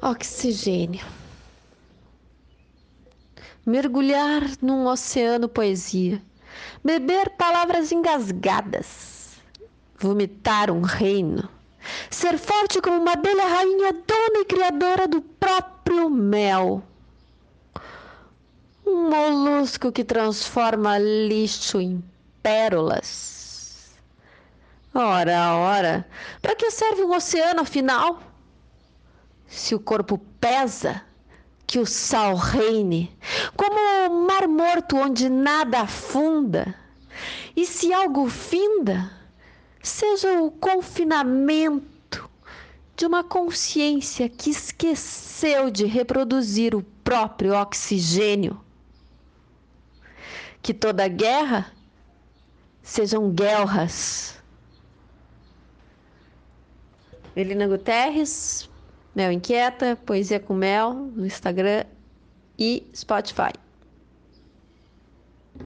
Oxigênio. Mergulhar num oceano poesia. Beber palavras engasgadas. Vomitar um reino. Ser forte como uma abelha rainha, dona e criadora do próprio mel. Um molusco que transforma lixo em pérolas. Ora, ora, para que serve um oceano afinal? Se o corpo pesa, que o sal reine, como o mar morto onde nada afunda. E se algo finda, seja o confinamento de uma consciência que esqueceu de reproduzir o próprio oxigênio. Que toda guerra sejam guerras. Elina Guterres, Mel Inquieta, Poesia com Mel no Instagram e Spotify.